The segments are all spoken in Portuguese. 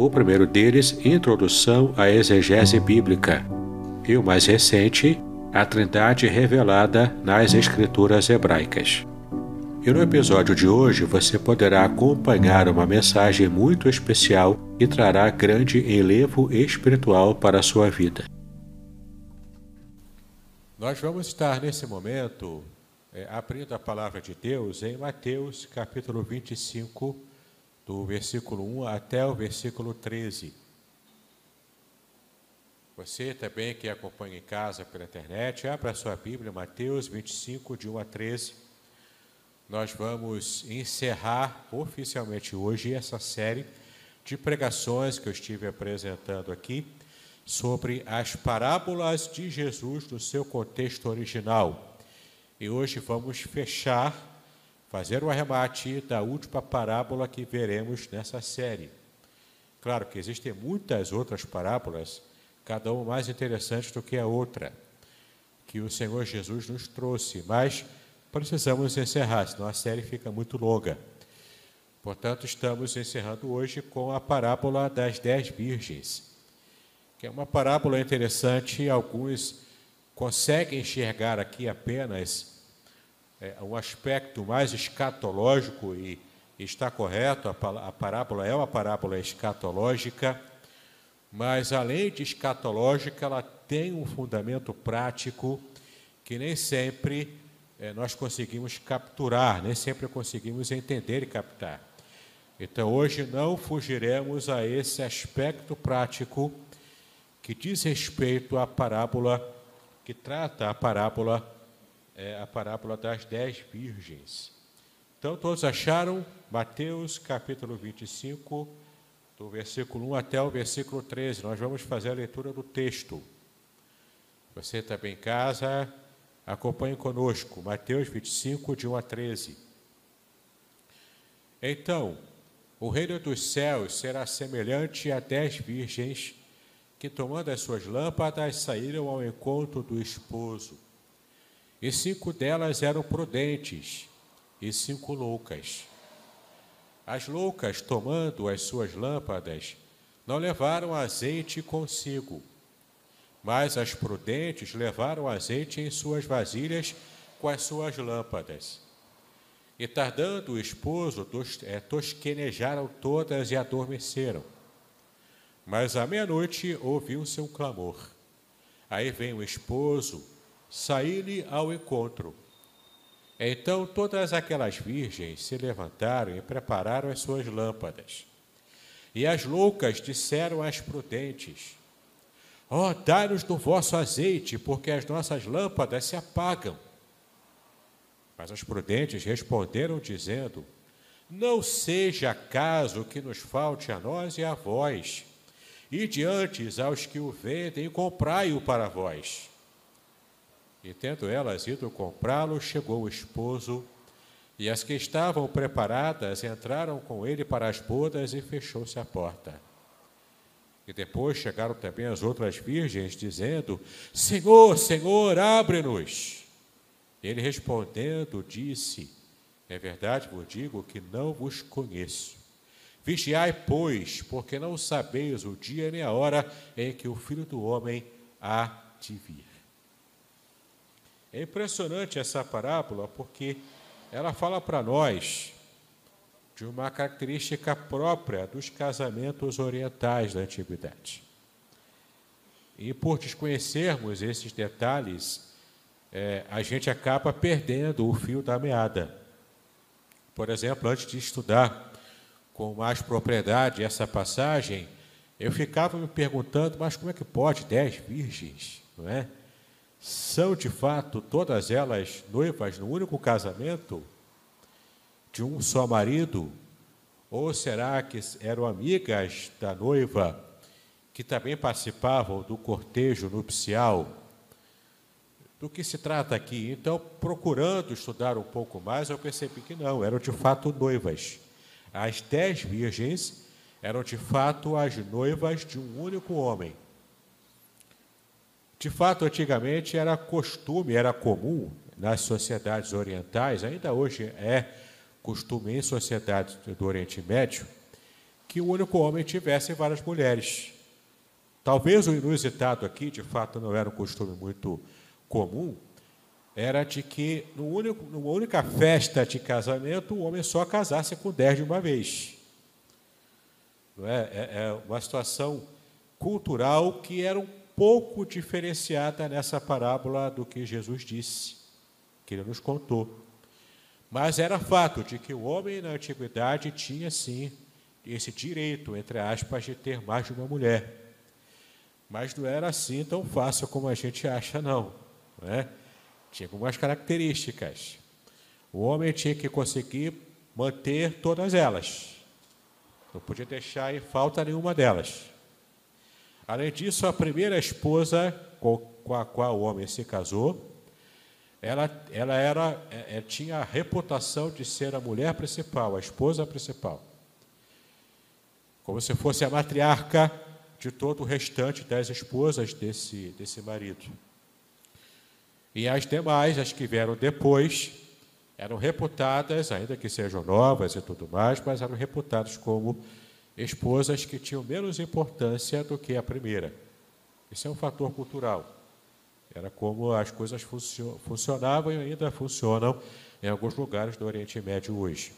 o primeiro deles, Introdução à Exegese Bíblica, e o mais recente, A Trindade Revelada nas Escrituras Hebraicas. E no episódio de hoje você poderá acompanhar uma mensagem muito especial e trará grande enlevo espiritual para a sua vida. Nós vamos estar nesse momento é, abrindo a palavra de Deus em Mateus capítulo 25, do versículo 1 até o versículo 13. Você também que acompanha em casa pela internet, abra sua Bíblia, Mateus 25, de 1 a 13. Nós vamos encerrar oficialmente hoje essa série de pregações que eu estive apresentando aqui sobre as parábolas de Jesus no seu contexto original. E hoje vamos fechar fazer o arremate da última parábola que veremos nessa série. Claro que existem muitas outras parábolas, cada uma mais interessante do que a outra, que o Senhor Jesus nos trouxe, mas precisamos encerrar, senão a série fica muito longa. Portanto, estamos encerrando hoje com a parábola das dez virgens, que é uma parábola interessante, alguns conseguem enxergar aqui apenas é, um aspecto mais escatológico e está correto, a, a parábola é uma parábola escatológica, mas além de escatológica, ela tem um fundamento prático que nem sempre é, nós conseguimos capturar, nem sempre conseguimos entender e captar. Então, hoje não fugiremos a esse aspecto prático que diz respeito à parábola, que trata a parábola é a parábola das dez virgens. Então, todos acharam Mateus capítulo 25, do versículo 1 até o versículo 13. Nós vamos fazer a leitura do texto. Você também em casa, acompanhe conosco. Mateus 25, de 1 a 13. Então, o reino dos céus será semelhante a dez virgens que, tomando as suas lâmpadas, saíram ao encontro do esposo. E cinco delas eram prudentes, e cinco loucas. As loucas, tomando as suas lâmpadas, não levaram azeite consigo, mas as prudentes levaram azeite em suas vasilhas com as suas lâmpadas. E tardando o esposo, é, tosquenejaram todas e adormeceram. Mas à meia-noite ouviu-se um clamor. Aí vem o esposo, saí-lhe ao encontro. Então todas aquelas virgens se levantaram e prepararam as suas lâmpadas. E as loucas disseram às prudentes: Ó, oh, dai-nos do vosso azeite, porque as nossas lâmpadas se apagam. Mas as prudentes responderam, dizendo: Não seja caso que nos falte a nós e a vós, e diante aos que o vendem, comprai-o para vós. E tendo elas ido comprá-lo, chegou o esposo, e as que estavam preparadas entraram com ele para as bodas e fechou-se a porta. E depois chegaram também as outras virgens, dizendo: Senhor, Senhor, abre-nos. Ele respondendo, disse: É verdade vos digo que não vos conheço. Vigiai, pois, porque não sabeis o dia nem a hora em que o Filho do Homem há de vir. É impressionante essa parábola porque ela fala para nós de uma característica própria dos casamentos orientais da antiguidade. E por desconhecermos esses detalhes, é, a gente acaba perdendo o fio da meada. Por exemplo, antes de estudar com mais propriedade essa passagem, eu ficava me perguntando, mas como é que pode dez virgens, não é? São de fato todas elas noivas no único casamento de um só marido? Ou será que eram amigas da noiva que também participavam do cortejo nupcial? Do que se trata aqui? Então, procurando estudar um pouco mais, eu percebi que não, eram de fato noivas. As dez virgens eram de fato as noivas de um único homem. De fato, antigamente era costume, era comum nas sociedades orientais, ainda hoje é costume em sociedades do Oriente Médio, que o único homem tivesse várias mulheres. Talvez o inusitado aqui, de fato, não era um costume muito comum, era de que no único, numa única festa de casamento o homem só casasse com dez de uma vez. Não é? é, é uma situação cultural que era um pouco diferenciada nessa parábola do que Jesus disse, que ele nos contou. Mas era fato de que o homem na antiguidade tinha sim esse direito, entre aspas, de ter mais de uma mulher. Mas não era assim tão fácil como a gente acha, não. é? Tinha algumas características. O homem tinha que conseguir manter todas elas. Não podia deixar em falta nenhuma delas. Além disso, a primeira esposa com a qual o homem se casou, ela, ela era, é, é, tinha a reputação de ser a mulher principal, a esposa principal. Como se fosse a matriarca de todo o restante das esposas desse, desse marido. E as demais, as que vieram depois, eram reputadas, ainda que sejam novas e tudo mais, mas eram reputadas como esposas que tinham menos importância do que a primeira. Isso é um fator cultural. Era como as coisas funcionavam e ainda funcionam em alguns lugares do Oriente Médio hoje.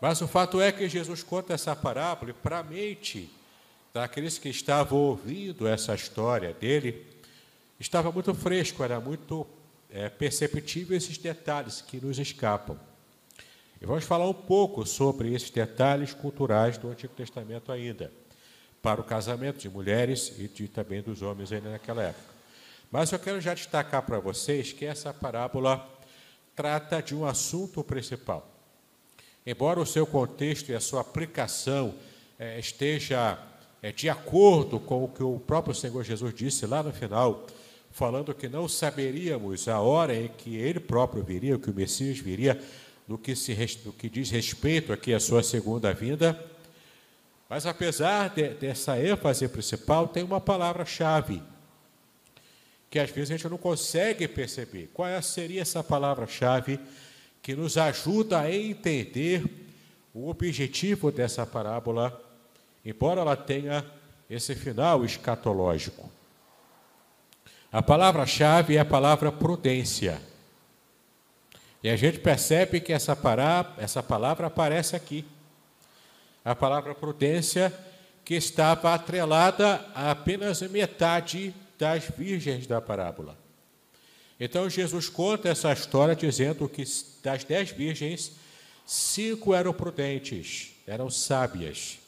Mas o fato é que Jesus conta essa parábola e para a mente daqueles que estavam ouvindo essa história dele, estava muito fresco, era muito é, perceptível esses detalhes que nos escapam. E vamos falar um pouco sobre esses detalhes culturais do Antigo Testamento ainda, para o casamento de mulheres e de, também dos homens ainda naquela época. Mas eu quero já destacar para vocês que essa parábola trata de um assunto principal. Embora o seu contexto e a sua aplicação é, esteja é, de acordo com o que o próprio Senhor Jesus disse lá no final, falando que não saberíamos a hora em que ele próprio viria, que o Messias viria, no que, se, no que diz respeito aqui à sua segunda vinda. Mas apesar de, dessa ênfase principal, tem uma palavra-chave que às vezes a gente não consegue perceber. Qual é, seria essa palavra-chave que nos ajuda a entender o objetivo dessa parábola, embora ela tenha esse final escatológico? A palavra-chave é a palavra prudência. E a gente percebe que essa, pará, essa palavra aparece aqui. A palavra prudência, que estava atrelada a apenas metade das virgens da parábola. Então Jesus conta essa história dizendo que das dez virgens, cinco eram prudentes, eram sábias.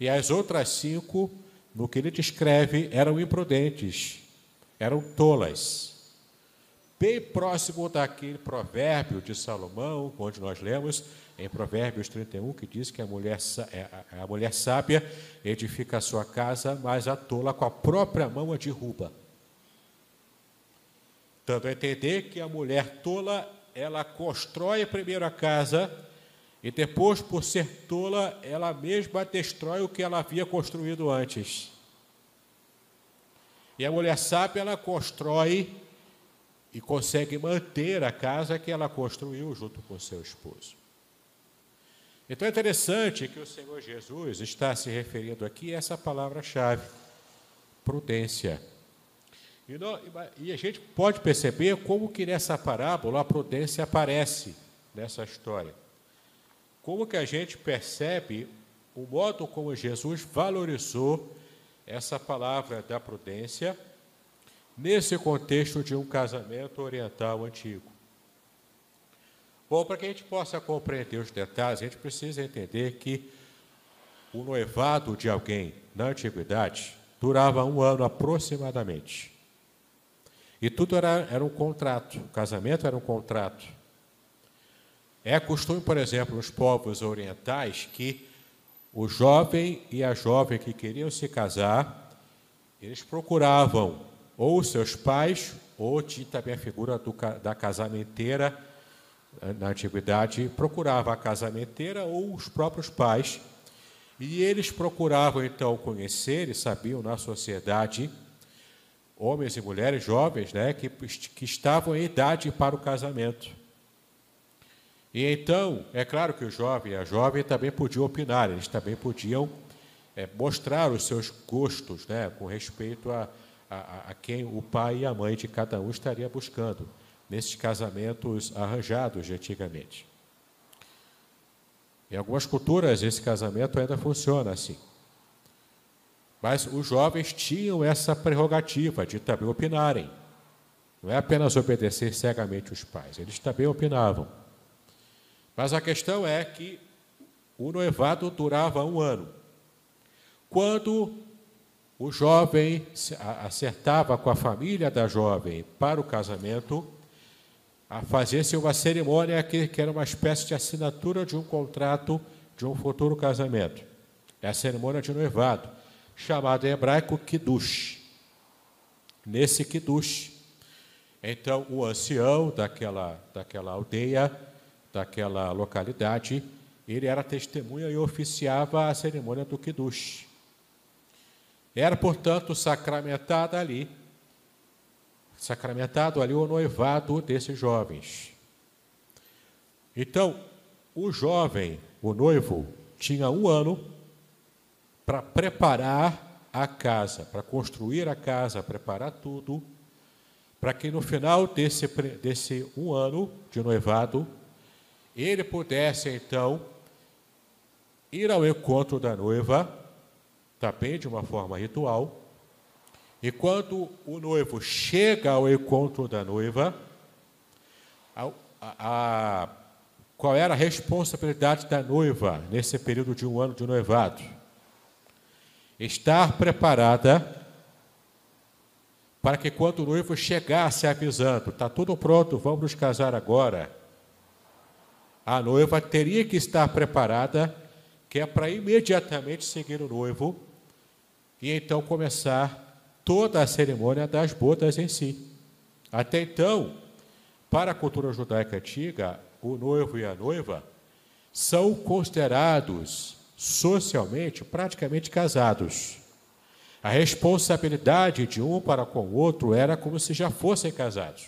E as outras cinco, no que ele descreve, eram imprudentes, eram tolas bem próximo daquele provérbio de Salomão, onde nós lemos em Provérbios 31, que diz que a mulher, é, a mulher sábia edifica a sua casa, mas a tola com a própria mão a derruba. Dando a entender que a mulher tola, ela constrói primeiro a casa e depois, por ser tola, ela mesma destrói o que ela havia construído antes. E a mulher sábia, ela constrói e consegue manter a casa que ela construiu junto com seu esposo. Então é interessante que o Senhor Jesus está se referindo aqui a essa palavra-chave, prudência. E, não, e, a gente pode perceber como que nessa parábola a prudência aparece nessa história. Como que a gente percebe o modo como Jesus valorizou essa palavra da prudência nesse contexto de um casamento oriental antigo. Bom, para que a gente possa compreender os detalhes, a gente precisa entender que o noivado de alguém na antiguidade durava um ano aproximadamente. E tudo era, era um contrato, o casamento era um contrato. É costume, por exemplo, nos povos orientais, que o jovem e a jovem que queriam se casar, eles procuravam ou seus pais, ou também a figura do, da casamenteira, na antiguidade, procurava a casamenteira ou os próprios pais, e eles procuravam então conhecer e sabiam na sociedade homens e mulheres jovens né, que, que estavam em idade para o casamento. E então, é claro que o jovem e a jovem também podiam opinar, eles também podiam é, mostrar os seus gostos né, com respeito a, a, a quem o pai e a mãe de cada um estaria buscando nesses casamentos arranjados de antigamente. Em algumas culturas, esse casamento ainda funciona assim. Mas os jovens tinham essa prerrogativa de também opinarem. Não é apenas obedecer cegamente os pais, eles também opinavam. Mas a questão é que o noivado durava um ano. Quando o jovem acertava com a família da jovem para o casamento, fazia-se uma cerimônia que, que era uma espécie de assinatura de um contrato de um futuro casamento. É a cerimônia de noivado, chamada em hebraico Kiddush. Nesse Kiddush, então o ancião daquela, daquela aldeia, daquela localidade, ele era testemunha e oficiava a cerimônia do Kiddush. Era, portanto, sacramentado ali, sacramentado ali o noivado desses jovens. Então, o jovem, o noivo, tinha um ano para preparar a casa, para construir a casa, preparar tudo, para que no final desse, desse um ano de noivado, ele pudesse então ir ao encontro da noiva também de uma forma ritual. E quando o noivo chega ao encontro da noiva, a, a, qual era a responsabilidade da noiva nesse período de um ano de noivado? Estar preparada para que quando o noivo chegasse avisando, está tudo pronto, vamos nos casar agora, a noiva teria que estar preparada, que é para imediatamente seguir o noivo e então começar toda a cerimônia das bodas em si. Até então, para a cultura judaica antiga, o noivo e a noiva são considerados socialmente praticamente casados. A responsabilidade de um para com o outro era como se já fossem casados,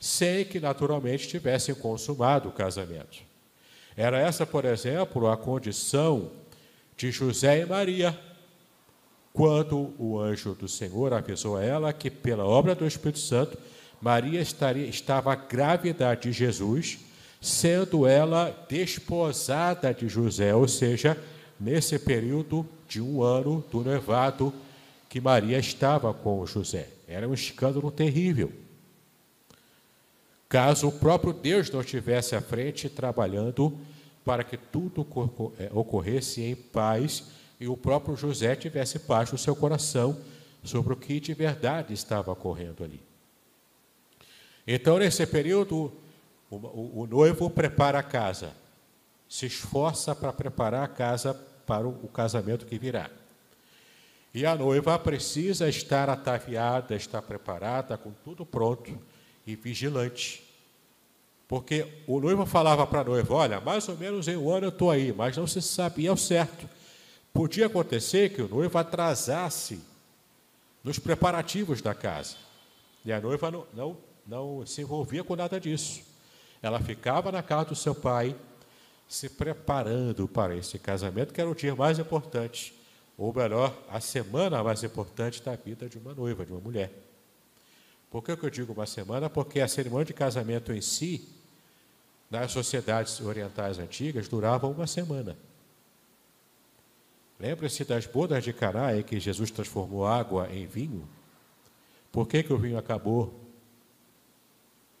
sem que naturalmente tivessem consumado o casamento. Era essa, por exemplo, a condição de José e Maria quando o anjo do Senhor avisou a ela que, pela obra do Espírito Santo, Maria estaria, estava grávida de Jesus, sendo ela desposada de José, ou seja, nesse período de um ano do noivado que Maria estava com José. Era um escândalo terrível. Caso o próprio Deus não estivesse à frente trabalhando para que tudo é, ocorresse em paz e o próprio José tivesse paz no seu coração sobre o que de verdade estava ocorrendo ali. Então, nesse período, o, o, o noivo prepara a casa, se esforça para preparar a casa para o, o casamento que virá. E a noiva precisa estar ataviada, estar preparada, com tudo pronto e vigilante. Porque o noivo falava para a noiva: Olha, mais ou menos em um ano eu estou aí, mas não se sabia ao certo. Podia acontecer que o noivo atrasasse nos preparativos da casa. E a noiva não, não, não se envolvia com nada disso. Ela ficava na casa do seu pai, se preparando para esse casamento, que era o dia mais importante, ou melhor, a semana mais importante da vida de uma noiva, de uma mulher. Por que eu digo uma semana? Porque a cerimônia de casamento em si, nas sociedades orientais antigas, durava uma semana. Lembre-se das bodas de Caná em que Jesus transformou água em vinho. Por que, que o vinho acabou?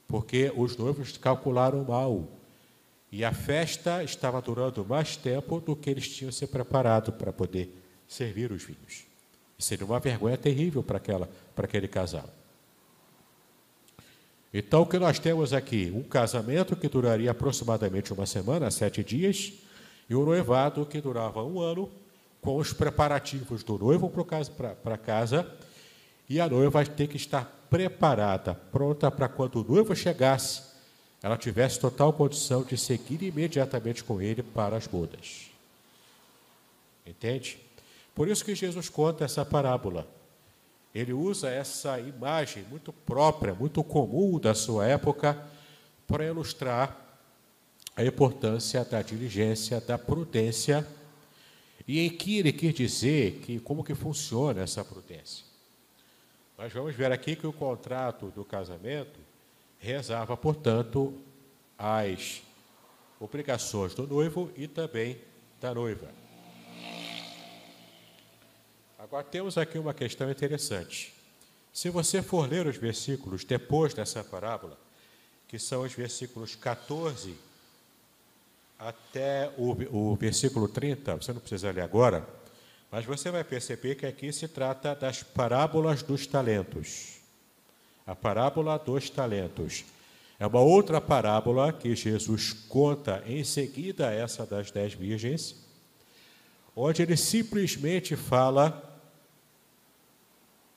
Porque os noivos calcularam mal. E a festa estava durando mais tempo do que eles tinham se preparado para poder servir os vinhos. Seria uma vergonha terrível para, aquela, para aquele casal. Então, o que nós temos aqui? Um casamento que duraria aproximadamente uma semana, sete dias, e um noivado que durava um ano, com os preparativos do noivo para casa, e a noiva vai ter que estar preparada, pronta para quando o noivo chegasse, ela tivesse total condição de seguir imediatamente com ele para as bodas. Entende? Por isso que Jesus conta essa parábola. Ele usa essa imagem muito própria, muito comum da sua época, para ilustrar a importância da diligência, da prudência, e que ele quer dizer que como que funciona essa prudência. Nós vamos ver aqui que o contrato do casamento rezava, portanto, as obrigações do noivo e também da noiva. Agora temos aqui uma questão interessante. Se você for ler os versículos depois dessa parábola, que são os versículos 14 até o, o versículo 30, você não precisa ler agora, mas você vai perceber que aqui se trata das parábolas dos talentos. A parábola dos talentos. É uma outra parábola que Jesus conta em seguida a essa das dez virgens, onde ele simplesmente fala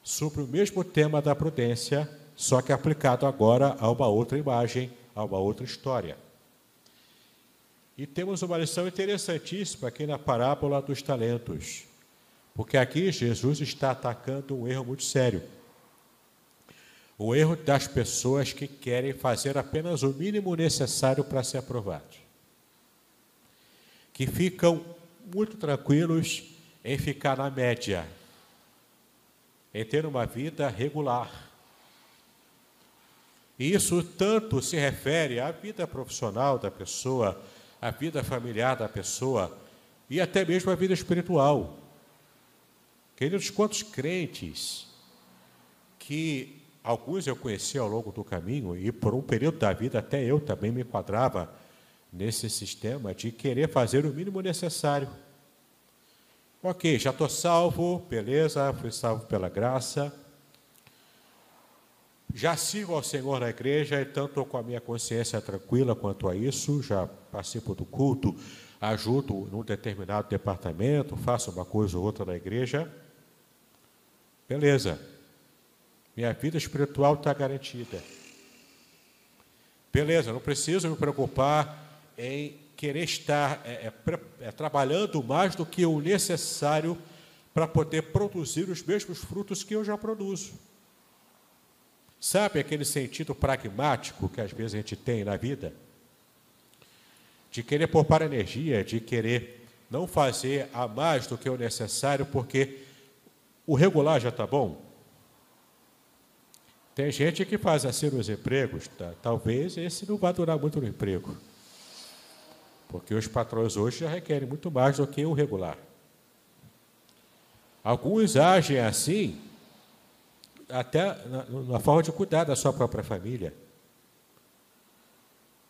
sobre o mesmo tema da prudência, só que aplicado agora a uma outra imagem, a uma outra história. E temos uma lição interessantíssima aqui na parábola dos talentos, porque aqui Jesus está atacando um erro muito sério. O erro das pessoas que querem fazer apenas o mínimo necessário para ser aprovados. Que ficam muito tranquilos em ficar na média, em ter uma vida regular. E isso tanto se refere à vida profissional da pessoa, à vida familiar da pessoa e até mesmo à vida espiritual. Queridos, quantos crentes que alguns eu conheci ao longo do caminho e por um período da vida até eu também me enquadrava nesse sistema de querer fazer o mínimo necessário Ok, já estou salvo, beleza, fui salvo pela graça. Já sigo ao Senhor na igreja, então estou com a minha consciência tranquila quanto a isso, já participo do culto, ajudo num determinado departamento, faço uma coisa ou outra na igreja. Beleza. Minha vida espiritual está garantida. Beleza, não preciso me preocupar em querer estar é, é, é, trabalhando mais do que o necessário para poder produzir os mesmos frutos que eu já produzo. Sabe aquele sentido pragmático que às vezes a gente tem na vida? De querer poupar energia, de querer não fazer a mais do que o necessário, porque o regular já está bom. Tem gente que faz assim nos empregos, tá? talvez esse não vá durar muito no emprego. Porque os patrões hoje já requerem muito mais do que o regular. Alguns agem assim, até na, na forma de cuidar da sua própria família.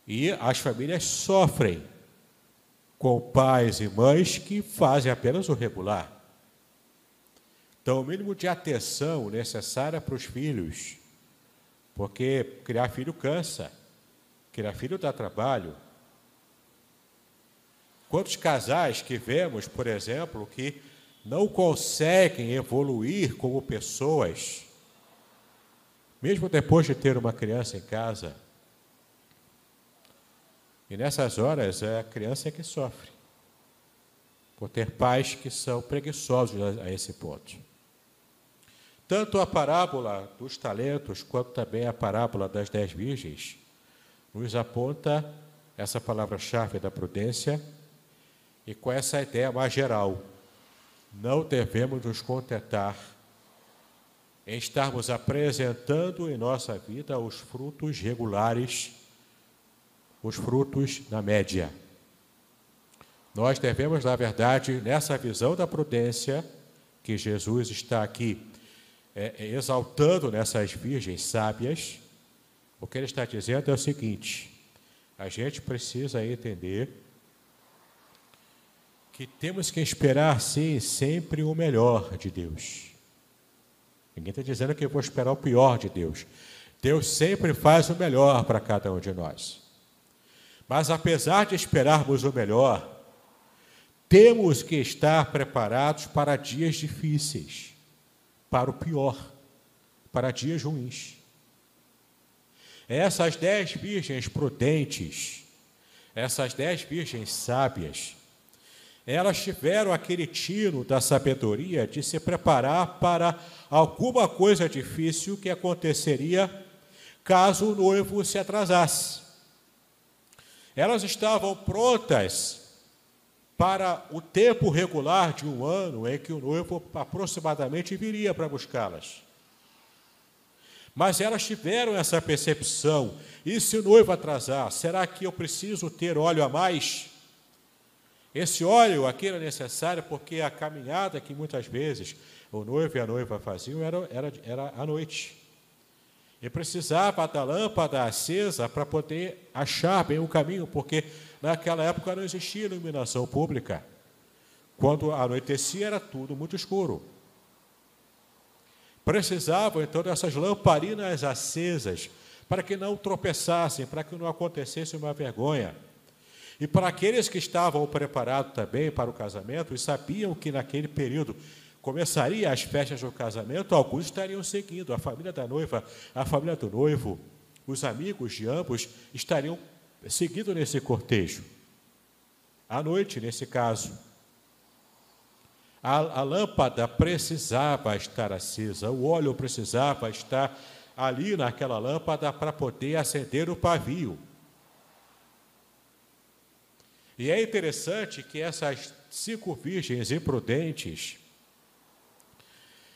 E as famílias sofrem com pais e mães que fazem apenas o regular. Então, o mínimo de atenção necessária para os filhos, porque criar filho cansa, criar filho dá trabalho, Quantos casais que vemos, por exemplo, que não conseguem evoluir como pessoas, mesmo depois de ter uma criança em casa. E nessas horas é a criança que sofre, por ter pais que são preguiçosos a esse ponto. Tanto a parábola dos talentos, quanto também a parábola das dez virgens, nos aponta essa palavra-chave da prudência e com essa ideia mais geral, não devemos nos contentar em estarmos apresentando em nossa vida os frutos regulares, os frutos na média. Nós devemos, na verdade, nessa visão da prudência que Jesus está aqui é, é, exaltando nessas virgens sábias, o que ele está dizendo é o seguinte: a gente precisa entender que temos que esperar, sim, sempre o melhor de Deus. Ninguém está dizendo que eu vou esperar o pior de Deus. Deus sempre faz o melhor para cada um de nós. Mas apesar de esperarmos o melhor, temos que estar preparados para dias difíceis, para o pior, para dias ruins. Essas dez virgens prudentes, essas dez virgens sábias, elas tiveram aquele tino da sabedoria de se preparar para alguma coisa difícil que aconteceria caso o noivo se atrasasse. Elas estavam prontas para o tempo regular de um ano em que o noivo aproximadamente viria para buscá-las. Mas elas tiveram essa percepção: e se o noivo atrasar, será que eu preciso ter óleo a mais? Esse óleo aqui era necessário porque a caminhada que muitas vezes o noivo e a noiva faziam era, era, era à noite. E precisava da lâmpada acesa para poder achar bem o caminho, porque naquela época não existia iluminação pública. Quando anoitecia era tudo muito escuro. Precisavam então dessas lamparinas acesas para que não tropeçassem, para que não acontecesse uma vergonha. E para aqueles que estavam preparados também para o casamento e sabiam que naquele período começaria as festas do casamento, alguns estariam seguindo, a família da noiva, a família do noivo, os amigos de ambos estariam seguindo nesse cortejo. À noite, nesse caso. A, a lâmpada precisava estar acesa, o óleo precisava estar ali naquela lâmpada para poder acender o pavio. E é interessante que essas cinco virgens imprudentes,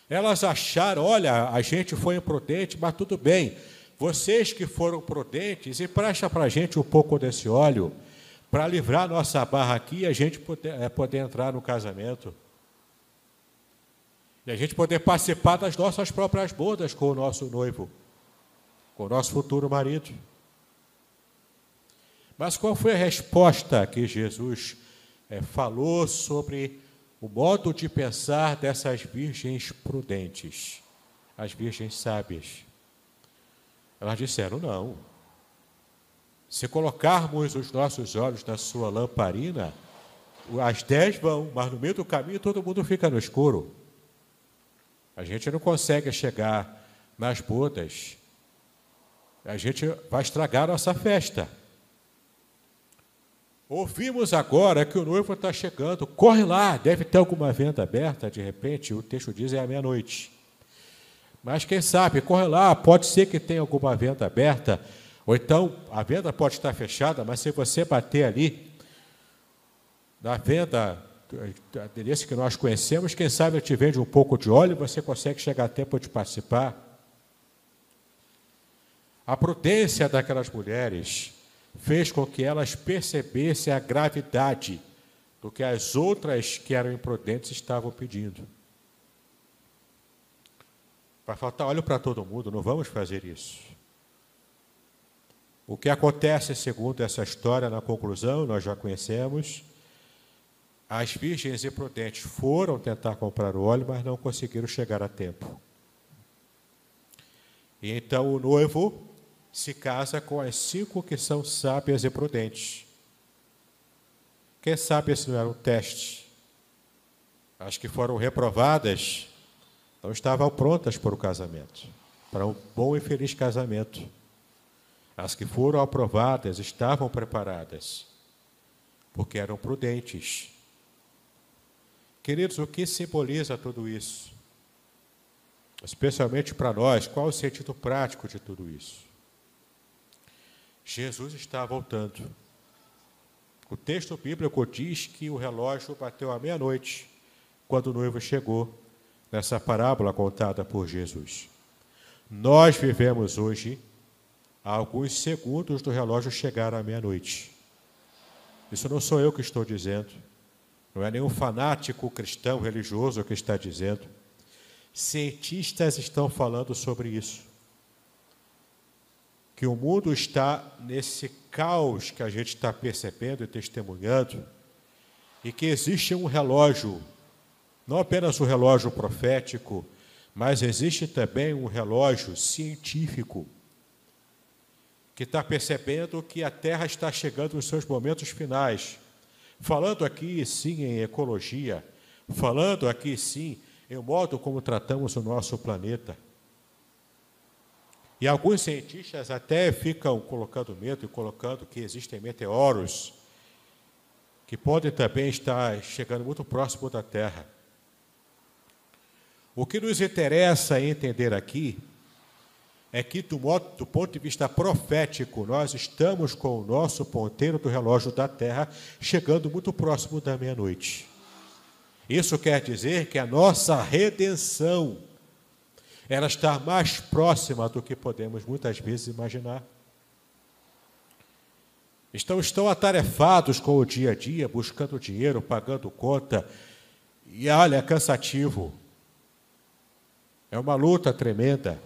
elas acharam, olha, a gente foi imprudente, mas tudo bem. Vocês que foram prudentes, empresta para a gente um pouco desse óleo, para livrar nossa barra aqui e a gente poder, é, poder entrar no casamento. E a gente poder participar das nossas próprias bodas com o nosso noivo, com o nosso futuro marido. Mas qual foi a resposta que Jesus é, falou sobre o modo de pensar dessas virgens prudentes, as virgens sábias? Elas disseram: não. Se colocarmos os nossos olhos na sua lamparina, as dez vão, mas no meio do caminho todo mundo fica no escuro. A gente não consegue chegar nas bodas. A gente vai estragar nossa festa. Ouvimos agora que o noivo está chegando. Corre lá, deve ter alguma venda aberta, de repente, o texto diz é à meia-noite. Mas quem sabe, corre lá, pode ser que tenha alguma venda aberta, ou então a venda pode estar fechada, mas se você bater ali, na venda desse que nós conhecemos, quem sabe eu te vende um pouco de óleo você consegue chegar a tempo de participar. A prudência daquelas mulheres fez com que elas percebessem a gravidade do que as outras que eram imprudentes estavam pedindo. Vai faltar óleo para todo mundo, não vamos fazer isso. O que acontece, segundo essa história, na conclusão, nós já conhecemos. As virgens imprudentes foram tentar comprar o óleo, mas não conseguiram chegar a tempo. E então o noivo se casa com as cinco que são sábias e prudentes. Quem sabe esse não era um teste? As que foram reprovadas não estavam prontas para o casamento, para um bom e feliz casamento. As que foram aprovadas estavam preparadas, porque eram prudentes. Queridos, o que simboliza tudo isso? Especialmente para nós, qual o sentido prático de tudo isso? Jesus está voltando. O texto bíblico diz que o relógio bateu à meia-noite quando o noivo chegou, nessa parábola contada por Jesus. Nós vivemos hoje alguns segundos do relógio chegar à meia-noite. Isso não sou eu que estou dizendo, não é nenhum fanático cristão religioso que está dizendo. Cientistas estão falando sobre isso. Que o mundo está nesse caos que a gente está percebendo e testemunhando, e que existe um relógio, não apenas o um relógio profético, mas existe também um relógio científico que está percebendo que a Terra está chegando nos seus momentos finais. Falando aqui, sim, em ecologia, falando aqui, sim, em modo como tratamos o nosso planeta. E alguns cientistas até ficam colocando medo e colocando que existem meteoros que podem também estar chegando muito próximo da Terra. O que nos interessa entender aqui é que, do, modo, do ponto de vista profético, nós estamos com o nosso ponteiro do relógio da Terra chegando muito próximo da meia-noite. Isso quer dizer que a nossa redenção ela está mais próxima do que podemos muitas vezes imaginar. Estão, estão atarefados com o dia a dia, buscando dinheiro, pagando conta, e olha, é cansativo. É uma luta tremenda.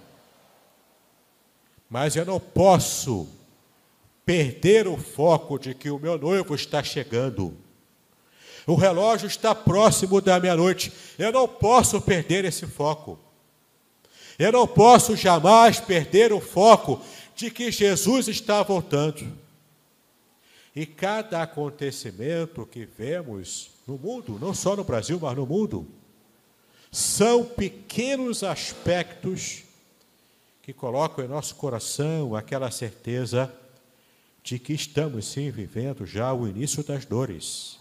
Mas eu não posso perder o foco de que o meu noivo está chegando. O relógio está próximo da meia-noite. Eu não posso perder esse foco. Eu não posso jamais perder o foco de que Jesus está voltando. E cada acontecimento que vemos no mundo, não só no Brasil, mas no mundo, são pequenos aspectos que colocam em nosso coração aquela certeza de que estamos sim vivendo já o início das dores.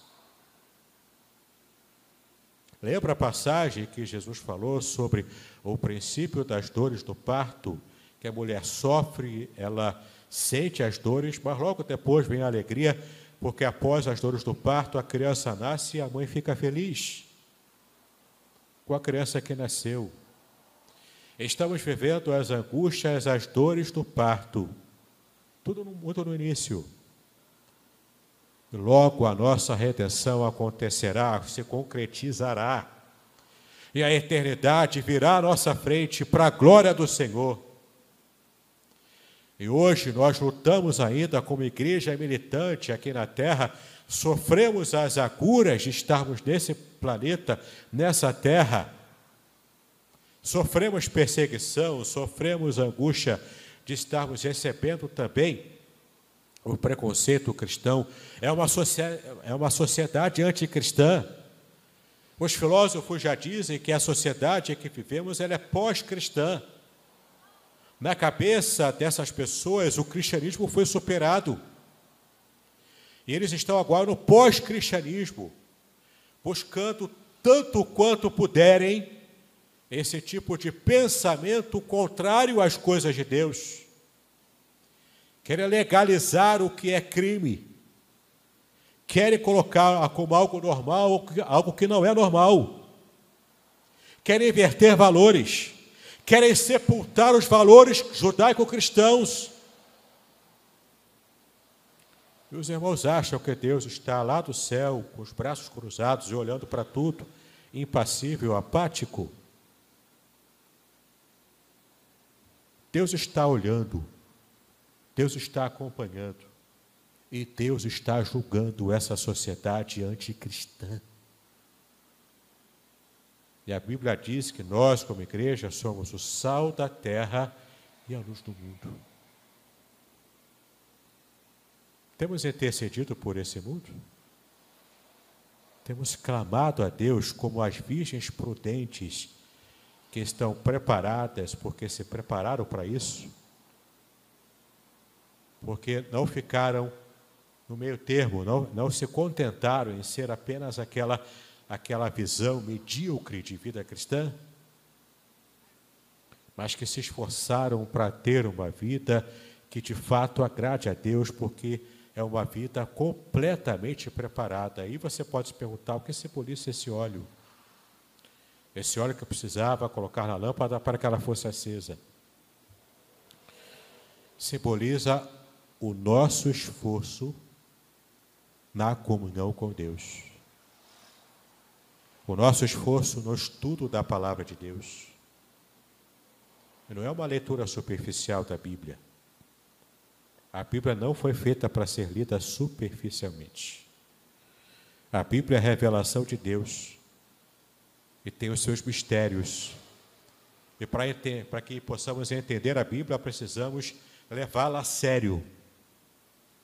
Lembra a passagem que Jesus falou sobre o princípio das dores do parto, que a mulher sofre, ela sente as dores, mas logo depois vem a alegria, porque após as dores do parto a criança nasce e a mãe fica feliz com a criança que nasceu. Estamos vivendo as angústias, as dores do parto. Tudo muito no início. Logo a nossa redenção acontecerá, se concretizará. E a eternidade virá à nossa frente para a glória do Senhor. E hoje nós lutamos ainda como igreja militante aqui na terra, sofremos as aguras de estarmos nesse planeta, nessa terra Sofremos perseguição, sofremos angústia de estarmos recebendo também o preconceito cristão. É uma, é uma sociedade anticristã. Os filósofos já dizem que a sociedade em que vivemos ela é pós-cristã. Na cabeça dessas pessoas, o cristianismo foi superado. E eles estão agora no pós-cristianismo, buscando tanto quanto puderem esse tipo de pensamento contrário às coisas de Deus. Querem legalizar o que é crime. Querem colocar como algo normal algo que não é normal. Querem inverter valores. Querem sepultar os valores judaico-cristãos. E os irmãos acham que Deus está lá do céu, com os braços cruzados e olhando para tudo, impassível, apático. Deus está olhando, Deus está acompanhando e Deus está julgando essa sociedade anticristã. E a Bíblia diz que nós, como igreja, somos o sal da terra e a luz do mundo. Temos intercedido por esse mundo? Temos clamado a Deus como as virgens prudentes que estão preparadas porque se prepararam para isso, porque não ficaram no meio termo, não, não se contentaram em ser apenas aquela, aquela visão medíocre de vida cristã, mas que se esforçaram para ter uma vida que de fato agrade a Deus, porque é uma vida completamente preparada. Aí você pode se perguntar o que simboliza esse óleo? Esse óleo que eu precisava colocar na lâmpada para que ela fosse acesa. Simboliza o nosso esforço na comunhão com Deus. O nosso esforço no estudo da palavra de Deus. não é uma leitura superficial da Bíblia. A Bíblia não foi feita para ser lida superficialmente. A Bíblia é a revelação de Deus e tem os seus mistérios. E para que possamos entender a Bíblia, precisamos levá-la a sério,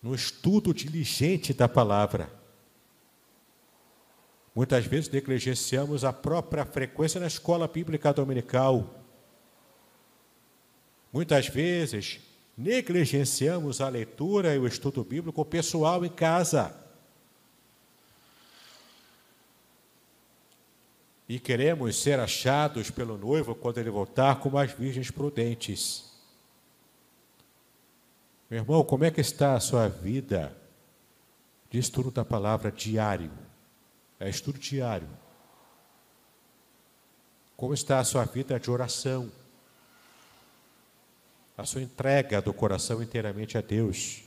no estudo diligente da palavra. Muitas vezes negligenciamos a própria frequência na escola bíblica dominical. Muitas vezes negligenciamos a leitura e o estudo bíblico pessoal em casa. E queremos ser achados pelo noivo quando ele voltar como as virgens prudentes. Meu irmão, como é que está a sua vida de estudo da palavra diário? É estudo diário. Como está a sua vida de oração? A sua entrega do coração inteiramente a Deus.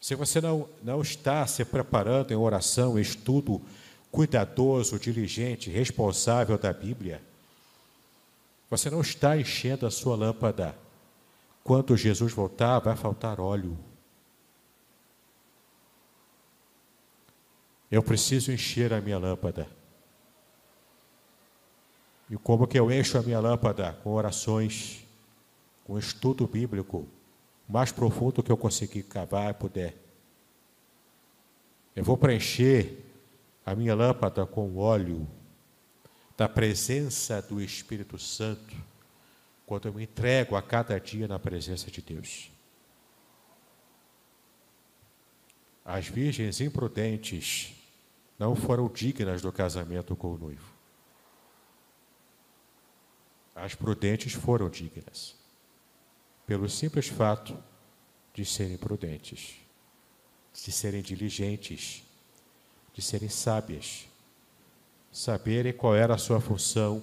Se você não, não está se preparando em oração, estudo cuidadoso, diligente, responsável da Bíblia, você não está enchendo a sua lâmpada. Quando Jesus voltar, vai faltar óleo. Eu preciso encher a minha lâmpada. E como que eu encho a minha lâmpada? Com orações, com estudo bíblico, mais profundo que eu conseguir cavar e puder. Eu vou preencher a minha lâmpada com óleo da presença do Espírito Santo, quando eu me entrego a cada dia na presença de Deus. As virgens imprudentes não foram dignas do casamento com o noivo. As prudentes foram dignas, pelo simples fato de serem prudentes, de serem diligentes, de serem sábias, saberem qual era a sua função,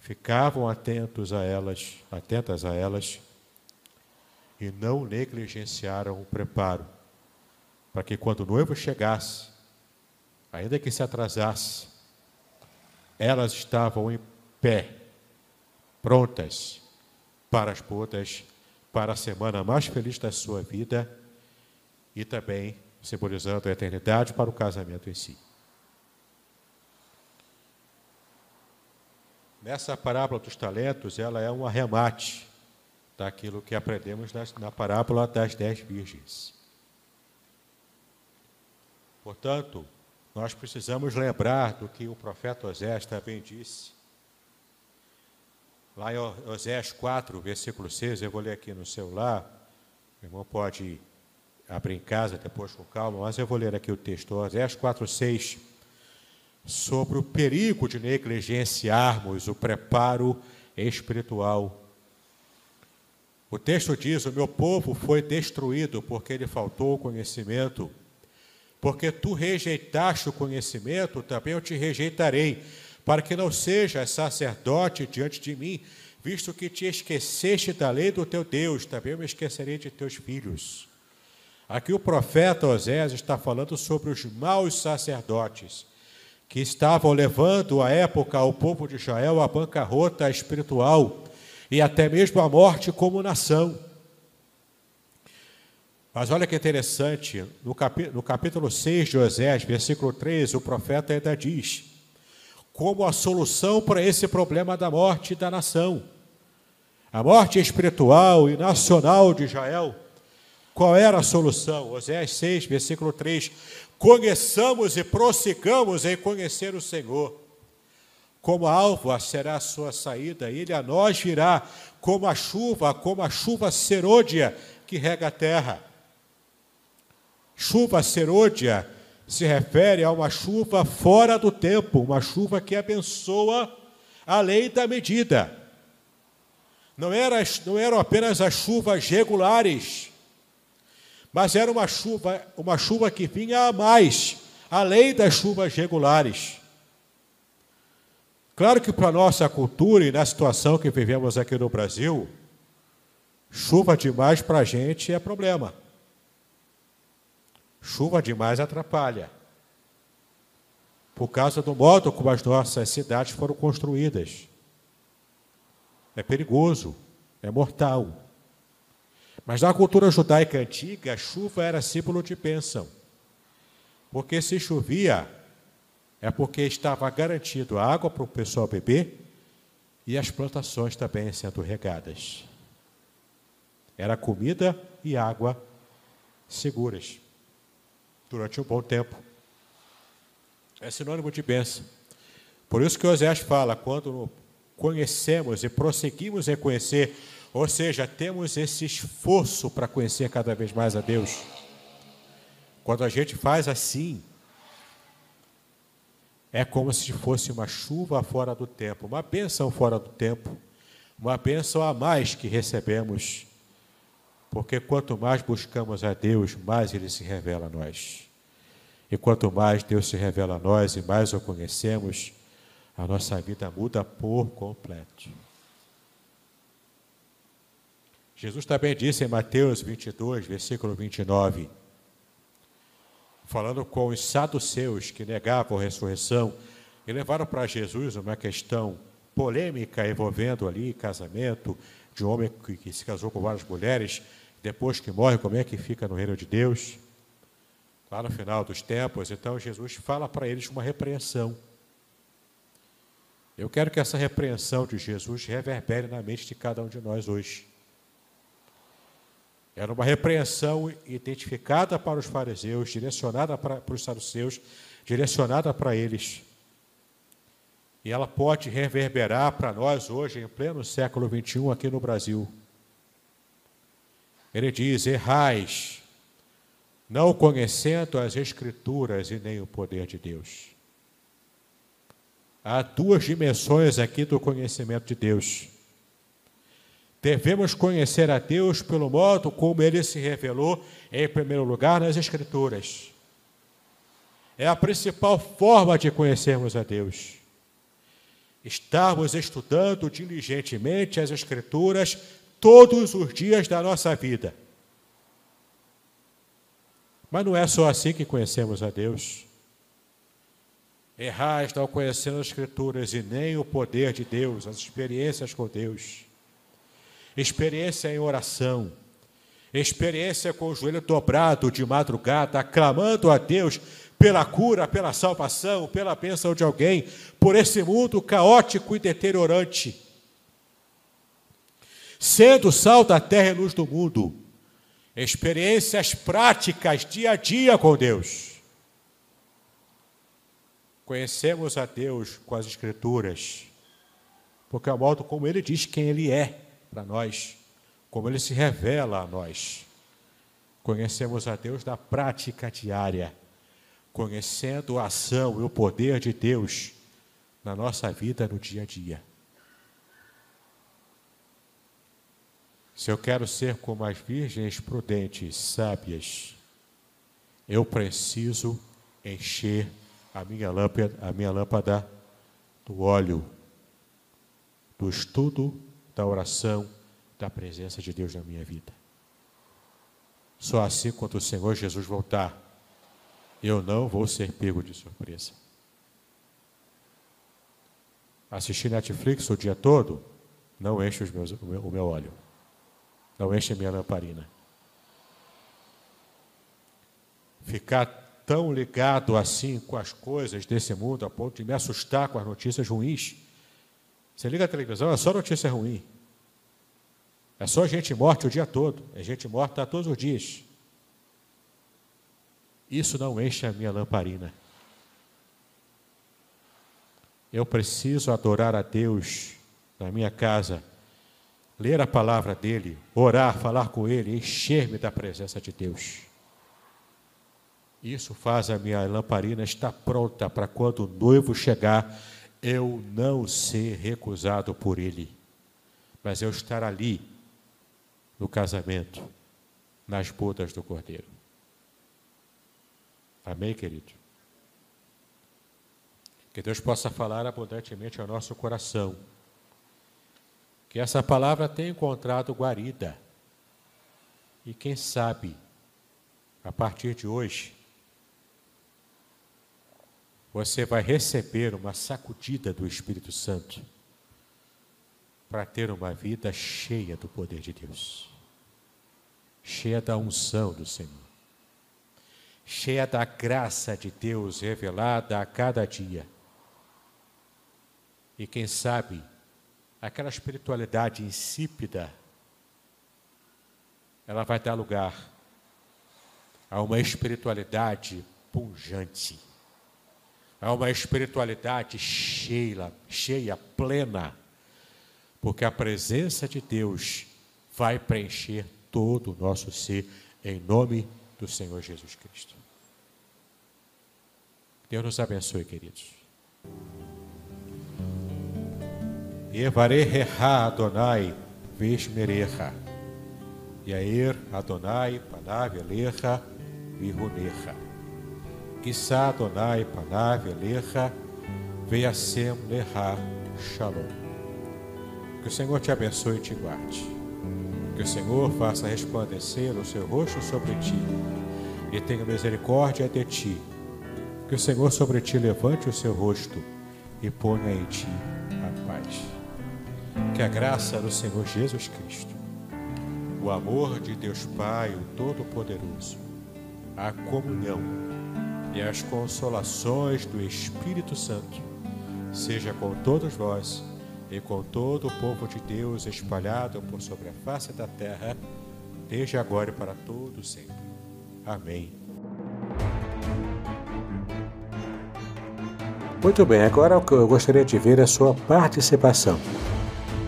ficavam atentos a elas, atentas a elas, e não negligenciaram o preparo, para que quando o noivo chegasse, ainda que se atrasasse, elas estavam em pé, prontas para as bodas, para a semana mais feliz da sua vida e também simbolizando a eternidade para o casamento em si. Nessa parábola dos talentos, ela é um arremate daquilo que aprendemos na, parábola das dez virgens. Portanto, nós precisamos lembrar do que o profeta Osés também disse. Lá em Osés 4, versículo 6, eu vou ler aqui no celular. O irmão pode abrir em casa depois com calma, mas eu vou ler aqui o texto. Osés 4, 6. Sobre o perigo de negligenciarmos o preparo espiritual. O texto diz: O meu povo foi destruído porque lhe faltou conhecimento. Porque tu rejeitaste o conhecimento, também eu te rejeitarei, para que não sejas sacerdote diante de mim, visto que te esqueceste da lei do teu Deus, também eu me esquecerei de teus filhos. Aqui o profeta Osés está falando sobre os maus sacerdotes, que estavam levando à época o povo de Israel à bancarrota espiritual e até mesmo à morte como nação. Mas olha que interessante, no, capítulo, no capítulo 6 de Osés, versículo 3, o profeta ainda diz: como a solução para esse problema da morte da nação, a morte espiritual e nacional de Israel. Qual era a solução? Osés 6, versículo 3: Conheçamos e prossigamos em conhecer o Senhor. Como a alva será a sua saída, ele a nós virá como a chuva, como a chuva serôdia que rega a terra. Chuva serôdia se refere a uma chuva fora do tempo, uma chuva que abençoa a lei da medida. Não, era, não eram apenas as chuvas regulares, mas era uma chuva, uma chuva que vinha a mais, além das chuvas regulares. Claro que para nossa cultura e na situação que vivemos aqui no Brasil, chuva demais para a gente é problema. Chuva demais atrapalha. Por causa do modo como as nossas cidades foram construídas. é perigoso, é mortal. Mas na cultura judaica antiga, a chuva era símbolo de bênção. Porque se chovia, é porque estava garantido água para o pessoal beber e as plantações também sendo regadas. Era comida e água seguras durante um bom tempo. É sinônimo de bênção. Por isso que Oséias fala, quando conhecemos e prosseguimos em conhecer, ou seja, temos esse esforço para conhecer cada vez mais a Deus. Quando a gente faz assim, é como se fosse uma chuva fora do tempo, uma bênção fora do tempo, uma bênção a mais que recebemos, porque quanto mais buscamos a Deus, mais Ele se revela a nós. E quanto mais Deus se revela a nós e mais o conhecemos, a nossa vida muda por completo. Jesus também disse em Mateus 22, versículo 29, falando com os saduceus que negavam a ressurreição e levaram para Jesus uma questão polêmica envolvendo ali casamento de um homem que, que se casou com várias mulheres, depois que morre, como é que fica no reino de Deus? Lá no final dos tempos, então Jesus fala para eles uma repreensão. Eu quero que essa repreensão de Jesus reverbere na mente de cada um de nós hoje. Era uma repreensão identificada para os fariseus, direcionada para, para os saduceus, direcionada para eles. E ela pode reverberar para nós hoje, em pleno século XXI, aqui no Brasil. Ele diz: errais, não conhecendo as Escrituras e nem o poder de Deus. Há duas dimensões aqui do conhecimento de Deus. Devemos conhecer a Deus pelo modo como ele se revelou, em primeiro lugar, nas Escrituras. É a principal forma de conhecermos a Deus. Estarmos estudando diligentemente as Escrituras todos os dias da nossa vida. Mas não é só assim que conhecemos a Deus. Errais não conhecendo as Escrituras e nem o poder de Deus, as experiências com Deus experiência em oração, experiência com o joelho dobrado de madrugada, aclamando a Deus pela cura, pela salvação, pela bênção de alguém, por esse mundo caótico e deteriorante. Sendo sal da terra e luz do mundo, experiências práticas dia a dia com Deus. Conhecemos a Deus com as Escrituras, porque é o modo como Ele diz quem Ele é para nós, como ele se revela a nós. Conhecemos a Deus da prática diária, conhecendo a ação e o poder de Deus na nossa vida no dia a dia. Se eu quero ser como as virgens prudentes, sábias, eu preciso encher a minha lâmpada, a minha lâmpada do óleo, do estudo da oração, da presença de Deus na minha vida. Só assim, quando o Senhor Jesus voltar, eu não vou ser pego de surpresa. Assistir Netflix o dia todo não enche os meus, o, meu, o meu óleo, não enche a minha lamparina. Ficar tão ligado assim com as coisas desse mundo a ponto de me assustar com as notícias ruins você liga a televisão, é só notícia ruim. É só gente morta o dia todo. É gente morta todos os dias. Isso não enche a minha lamparina. Eu preciso adorar a Deus na minha casa, ler a palavra dele, orar, falar com ele, encher-me da presença de Deus. Isso faz a minha lamparina estar pronta para quando o noivo chegar, eu não ser recusado por ele, mas eu estar ali no casamento, nas bodas do Cordeiro. Amém, querido? Que Deus possa falar abundantemente ao nosso coração. Que essa palavra tenha encontrado guarida. E quem sabe, a partir de hoje, você vai receber uma sacudida do Espírito Santo. para ter uma vida cheia do poder de Deus, cheia da unção do Senhor, cheia da graça de Deus revelada a cada dia. E quem sabe, aquela espiritualidade insípida, ela vai dar lugar a uma espiritualidade punjante, a uma espiritualidade cheia, cheia, plena, porque a presença de Deus vai preencher todo o nosso ser, em nome do Senhor Jesus Cristo. Deus nos abençoe, queridos. Evareha Adonai Vishmerecha Yair Adonai Panav Elecha Kissa Adonai Panav Elecha Veasem Leha Shalom que o Senhor te abençoe e te guarde. Que o Senhor faça resplandecer o seu rosto sobre ti e tenha misericórdia de ti. Que o Senhor sobre ti levante o seu rosto e ponha em ti a paz. Que a graça do Senhor Jesus Cristo, o amor de Deus Pai, o Todo-Poderoso, a comunhão e as consolações do Espírito Santo seja com todos vós e com todo o povo de Deus espalhado por sobre a face da terra, desde agora e para todo sempre. Amém. Muito bem, agora eu gostaria de ver a sua participação.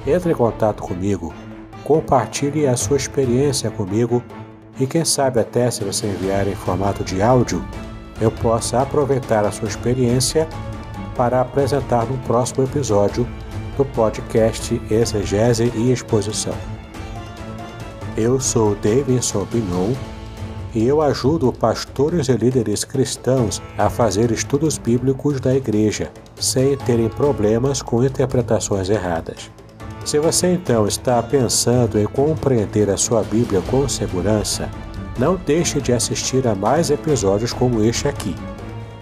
Entre em contato comigo, compartilhe a sua experiência comigo e quem sabe até se você enviar em formato de áudio, eu possa aproveitar a sua experiência para apresentar no próximo episódio do podcast Exegese e Exposição. Eu sou Davidson Pignon e eu ajudo pastores e líderes cristãos a fazer estudos bíblicos da igreja, sem terem problemas com interpretações erradas. Se você então está pensando em compreender a sua Bíblia com segurança, não deixe de assistir a mais episódios como este aqui.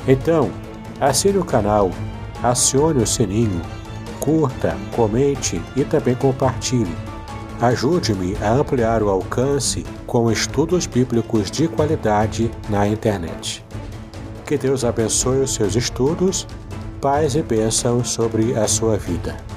Então, assine o canal, acione o sininho curta, comente e também compartilhe. Ajude-me a ampliar o alcance com estudos bíblicos de qualidade na internet. Que Deus abençoe os seus estudos, paz e bênção sobre a sua vida.